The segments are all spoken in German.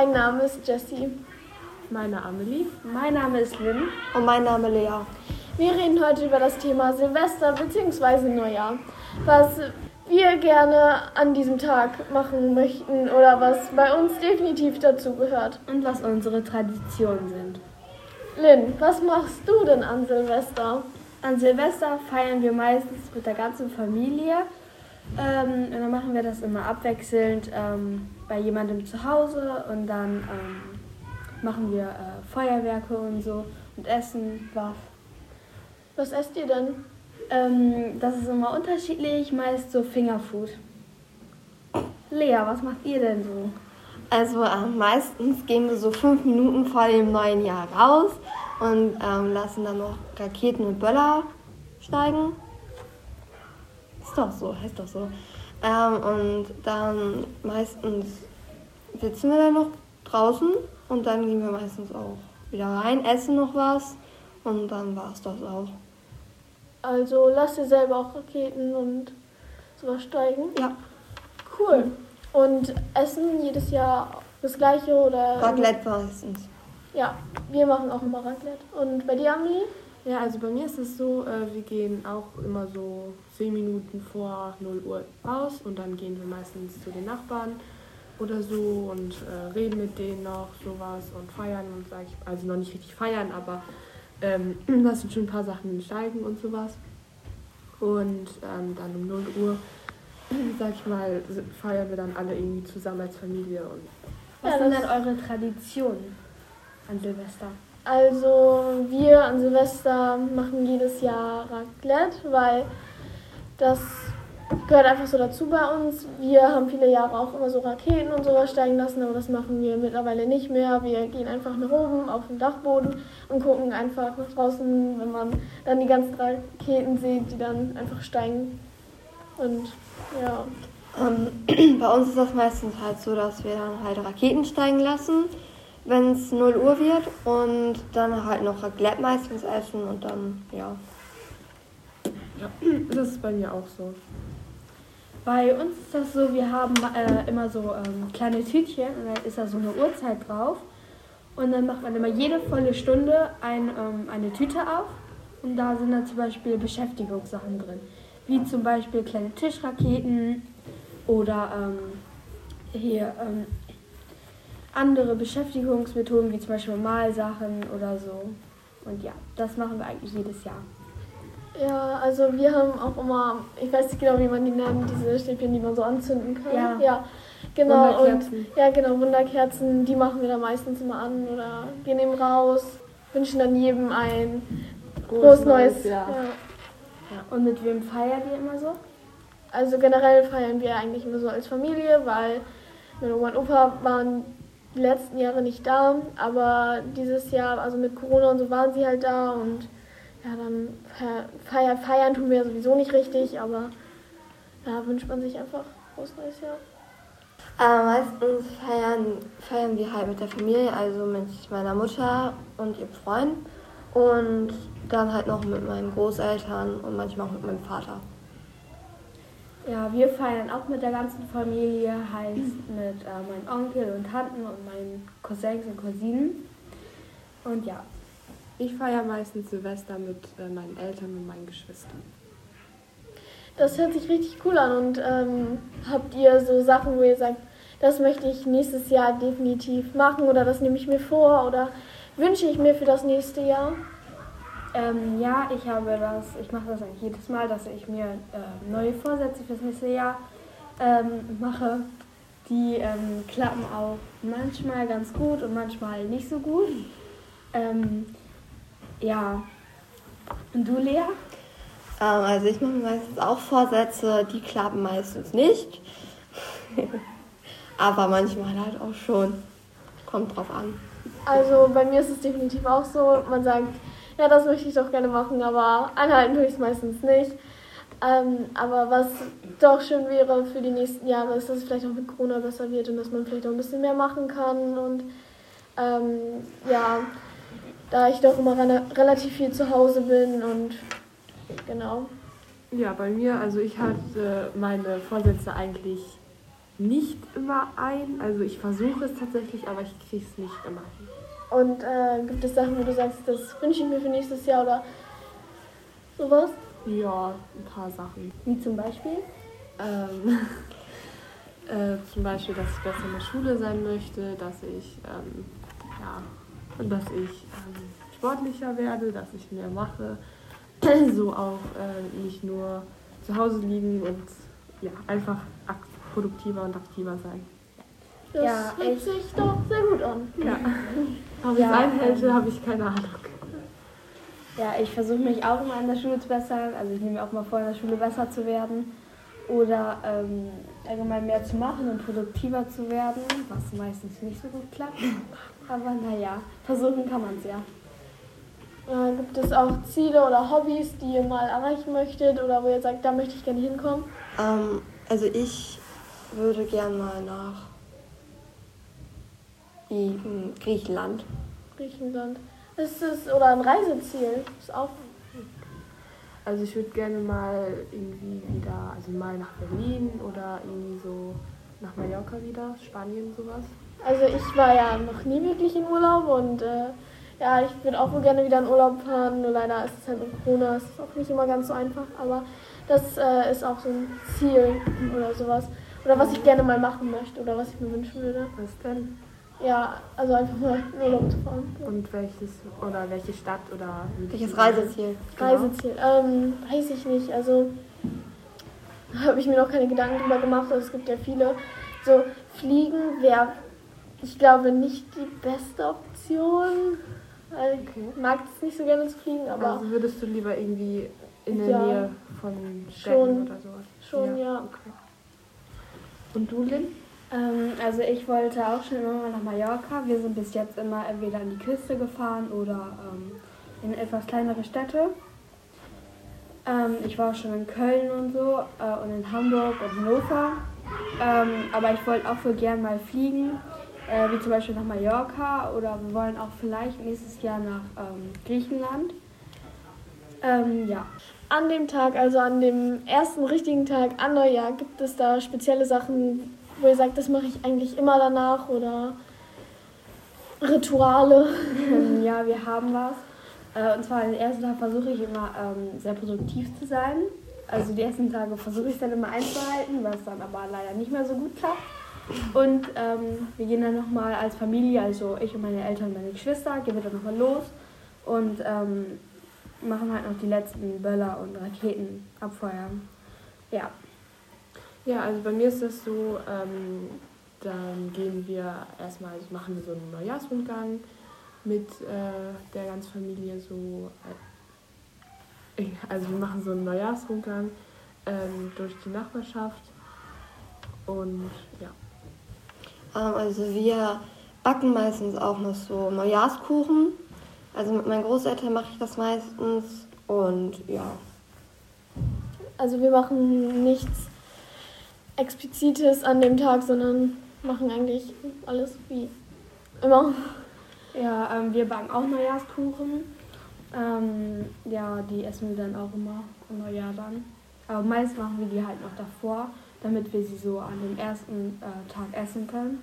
Mein Name ist Jessie. Meine Amelie. Mein Name ist Lynn. Und mein Name Lea. Wir reden heute über das Thema Silvester bzw. Neujahr. Was wir gerne an diesem Tag machen möchten oder was bei uns definitiv dazu gehört. Und was unsere Traditionen sind. Lynn, was machst du denn an Silvester? An Silvester feiern wir meistens mit der ganzen Familie. Ähm, und dann machen wir das immer abwechselnd ähm, bei jemandem zu Hause und dann ähm, machen wir äh, Feuerwerke und so und essen was. Was esst ihr denn? Ähm, das ist immer unterschiedlich, meist so Fingerfood. Lea, was macht ihr denn so? Also äh, meistens gehen wir so fünf Minuten vor dem neuen Jahr raus und ähm, lassen dann noch Raketen und Böller steigen. Ist doch so, heißt doch so. Ähm, und dann meistens sitzen wir dann noch draußen und dann gehen wir meistens auch wieder rein, essen noch was und dann war es das auch. Also lasst ihr selber auch Raketen und sowas steigen? Ja. Cool. Und essen jedes Jahr das gleiche oder? Raclette meistens. Ja, wir machen auch immer Raclette. Und bei dir, Amelie? Ja, also bei mir ist es so, äh, wir gehen auch immer so 10 Minuten vor 0 Uhr raus und dann gehen wir meistens zu den Nachbarn oder so und äh, reden mit denen noch sowas und feiern und sag ich, also noch nicht richtig feiern, aber ähm, lassen schon ein paar Sachen steigen und sowas. Und ähm, dann um 0 Uhr, sag ich mal, feiern wir dann alle irgendwie zusammen als Familie und Was Ja, sind denn eure Traditionen an Silvester? Also wir an Silvester machen jedes Jahr Raclette, weil das gehört einfach so dazu bei uns. Wir haben viele Jahre auch immer so Raketen und sowas steigen lassen, aber das machen wir mittlerweile nicht mehr. Wir gehen einfach nach oben auf den Dachboden und gucken einfach nach draußen, wenn man dann die ganzen Raketen sieht, die dann einfach steigen. Und ja, Ähm, bei uns ist das meistens halt so, dass wir dann halt Raketen steigen lassen, wenn es 0 Uhr wird und dann halt noch Raclette meistens essen und dann, ja. ja, das ist bei mir auch so. Bei uns ist das so, wir haben äh, immer so ähm, kleine Tütchen und dann ist da so eine Uhrzeit drauf. Und dann macht man immer jede volle Stunde ein, ähm, eine Tüte auf. Und da sind dann zum Beispiel Beschäftigungssachen drin. Wie zum Beispiel kleine Tischraketen oder ähm, hier ähm, andere Beschäftigungsmethoden, wie zum Beispiel Malsachen oder so. Und ja, das machen wir eigentlich jedes Jahr. Ja, also wir haben auch immer, ich weiß nicht genau, wie man die nennt, diese Stäbchen, die man so anzünden kann. Ja. ja genau. Und, Wunderkerzen. ja, genau, Wunderkerzen, die machen wir dann meistens immer an oder gehen eben raus, wünschen dann jedem ein frohes neues Jahr. Ja. Und mit wem feiert ihr immer so? Also generell feiern wir eigentlich immer so als Familie, weil meine Oma und Opa waren die letzten Jahre nicht da, aber dieses Jahr, also mit Corona und so, waren sie halt da und ja, dann feiern, feiern tun wir ja sowieso nicht richtig, aber da wünscht man sich einfach frohes neues Jahr. Äh, meistens feiern, feiern wir halt mit der Familie, also mit meiner Mutter und ihrem Freund und dann halt noch mit meinen Großeltern und manchmal auch mit meinem Vater. Ja, wir feiern auch mit der ganzen Familie, heißt mit äh, meinen Onkel und Tanten und meinen Cousins und Cousinen. Und ja, Ich feiere meistens Silvester mit äh, meinen Eltern und meinen Geschwistern. Das hört sich richtig cool an und ähm, habt ihr so Sachen, wo ihr sagt, das möchte ich nächstes Jahr definitiv machen oder das nehme ich mir vor oder wünsche ich mir für das nächste Jahr? Ähm, ja, ich habe das, ich mache das eigentlich jedes Mal, dass ich mir äh, neue Vorsätze fürs nächste Jahr ähm, mache. Die ähm, klappen auch manchmal ganz gut und manchmal nicht so gut. Ähm, ja. Und du, Lea? Ähm, also ich mache meistens auch Vorsätze, die klappen meistens nicht. Aber manchmal halt auch schon. Kommt drauf an. Also bei mir ist es definitiv auch so, man sagt, ja, das möchte ich doch gerne machen, aber anhalten tue ich es meistens nicht. Ähm, aber was doch schön wäre für die nächsten Jahre, ist, dass es vielleicht auch mit Corona besser wird und dass man vielleicht auch ein bisschen mehr machen kann. Und ähm, ja, da ich doch immer rela- relativ viel zu Hause bin und genau. Ja, bei mir, also ich hatte meine Vorsätze eigentlich nicht immer ein. Also ich versuche es tatsächlich, aber ich kriege es nicht immer hin. Und äh, gibt es Sachen, wo du sagst, das wünsche ich mir für nächstes Jahr oder sowas? Ja, ein paar Sachen. Wie zum Beispiel? Ähm, äh, zum Beispiel, dass ich besser in der Schule sein möchte, dass ich, ähm, ja, dass ich ähm, sportlicher werde, dass ich mehr mache. so auch äh, nicht nur zu Hause liegen und ja, einfach produktiver und aktiver sein. Das Ja, hört ich- sich doch sehr gut an. Ja. Ob ich Ja, einhalte, ähm, habe ich keine Ahnung. Ja, ich versuche mich auch immer in der Schule zu bessern. Also ich nehme mir auch mal vor, in der Schule besser zu werden. Oder ähm, allgemein mehr zu machen und produktiver zu werden, was meistens nicht so gut klappt. Aber naja, versuchen kann man es ja. Äh, gibt es auch Ziele oder Hobbys, die ihr mal erreichen möchtet oder wo ihr sagt, da möchte ich gerne hinkommen? Ähm, also ich würde gern mal nach I- m, Griechenland. Griechenland. Ist es oder ein Reiseziel? Ist auch Also ich würde gerne mal irgendwie wieder, also mal nach Berlin oder irgendwie so nach Mallorca wieder, Spanien sowas. Also ich war ja noch nie wirklich in Urlaub und äh, ja, ich würde auch wohl gerne wieder in Urlaub fahren. Nur leider ist es halt mit Corona, ist es auch nicht immer ganz so einfach. Aber das äh, ist auch so ein Ziel oder sowas. Oder was ich gerne mal machen möchte oder was ich mir wünschen würde. Was denn? Ja, also einfach mal in Urlaub zu fahren. Und welches oder welche Stadt oder Welches Reiseziel? Genau. Reiseziel. Ähm, weiß ich nicht. Also habe ich mir noch keine Gedanken drüber gemacht. Also, es gibt ja viele. So, Fliegen wäre, ich glaube, nicht die beste Option. Weil Okay. Ich mag es nicht so gerne zu fliegen, aber Also würdest du lieber irgendwie in der Ja. Nähe von Städten Schon. oder sowas? schon, ja. Okay. Und du, Lynn? Ähm, also ich wollte auch schon immer mal nach Mallorca. Wir sind bis jetzt immer entweder an die Küste gefahren oder ähm, in etwas kleinere Städte. Ähm, ich war auch schon in Köln und so äh, und in Hamburg und Hannover. Ähm, aber ich wollte auch voll gern mal fliegen, äh, wie zum Beispiel nach Mallorca oder wir wollen auch vielleicht nächstes Jahr nach ähm, Griechenland. Ähm, ja. an dem Tag, also an dem ersten richtigen Tag an Neujahr, gibt es da spezielle Sachen, wo ihr sagt, das mache ich eigentlich immer danach oder Rituale? Ähm, ja, wir haben was. Äh, und zwar den ersten Tag versuche ich immer ähm, sehr produktiv zu sein. Also die ersten Tage versuche ich dann immer einzuhalten, was dann aber leider nicht mehr so gut klappt. Und ähm, wir gehen dann nochmal als Familie, also ich und meine Eltern und meine Geschwister, gehen wir dann nochmal los und ähm, machen halt noch die letzten Böller und Raketen abfeuern. Ja. Ja, also bei mir ist das so, ähm, dann gehen wir erstmal, also machen wir so einen Neujahrsrundgang mit äh, der ganzen Familie so, äh, also wir machen so einen Neujahrsrundgang ähm, durch die Nachbarschaft und ja. Ähm, also wir backen meistens auch noch so Neujahrskuchen. Also mit meinen Großeltern mache ich das meistens. Und ja. Also wir machen nichts Explizites an dem Tag, sondern machen eigentlich alles wie immer. Ja, ähm, wir backen auch Neujahrskuchen. Ähm, ja, die essen wir dann auch immer am Neujahr dann. Aber meist machen wir die halt noch davor, damit wir sie so an dem ersten äh, Tag essen können.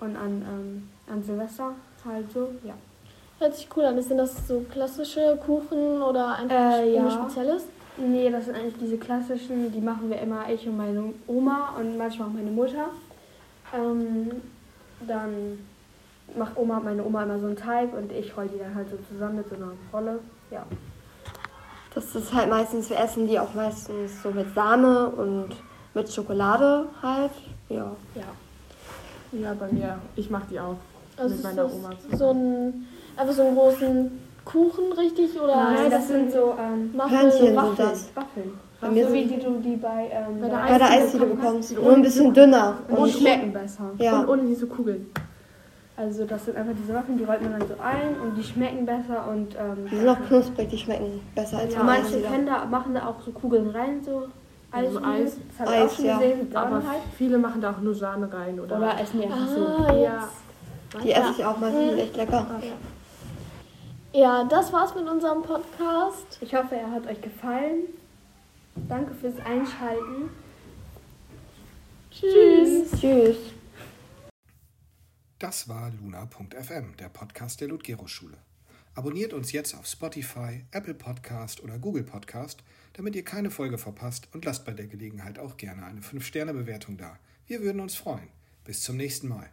Und an, ähm, an Silvester halt so, ja. Hört sich cool an. Sind das so klassische Kuchen oder einfach Äh, ja. Spezielles? Nee, das sind eigentlich diese klassischen, die machen wir immer, ich und meine Oma und manchmal auch meine Mutter. Ähm, dann macht Oma, meine Oma immer so einen Teig und ich roll die dann halt so zusammen mit so einer Rolle. Ja. Das ist halt meistens, wir essen die auch meistens so mit Sahne und mit Schokolade halt. Ja. Ja. Ja, bei mir, ich mache die auch Also mit ist meiner das Oma so zusammen. ein, einfach so einen großen Kuchen, richtig? Oder Nein, ist das sind so ähm, Muffin? Waffeln. das. Waffeln. Bei mir so wie die du die bei, ähm, Bei der Bei der bekommst bekommst du du nur ein bisschen dünner. und Und schmecken besser. ja. Und ohne diese Kugeln. Also das sind einfach diese Waffeln, die rollt man dann so ein und die schmecken besser und ähm, Die sind auch knusprig, die schmecken besser als ja, ja, manche kennen da, machen da auch so Kugeln rein, so Eis. So Eis. Das habe ich auch Eis, schon ja. gesehen Aber halt. viele machen da auch nur Sahne rein oder, Oder essen die einfach so. Ah, Ja. jetzt. Die esse ich auch mal, die sind echt lecker. Ja, das war's mit unserem Podcast. Ich hoffe, er hat euch gefallen. Danke fürs Einschalten. Tschüss. Tschüss. Das war luna.fm, der Podcast der Ludgero-Schule. Abonniert uns jetzt auf Spotify, Apple Podcast oder Google Podcast, damit ihr keine Folge verpasst und lasst bei der Gelegenheit auch gerne eine 5-Sterne-Bewertung da. Wir würden uns freuen. Bis zum nächsten Mal.